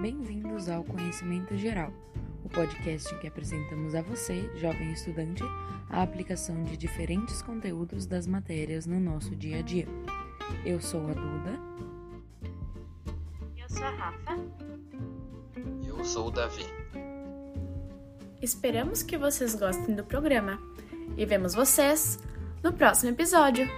Bem-vindos ao Conhecimento Geral, o podcast que apresentamos a você, jovem estudante, a aplicação de diferentes conteúdos das matérias no nosso dia a dia. Eu sou a Duda. Eu sou a Rafa. Eu sou o Davi. Esperamos que vocês gostem do programa e vemos vocês no próximo episódio.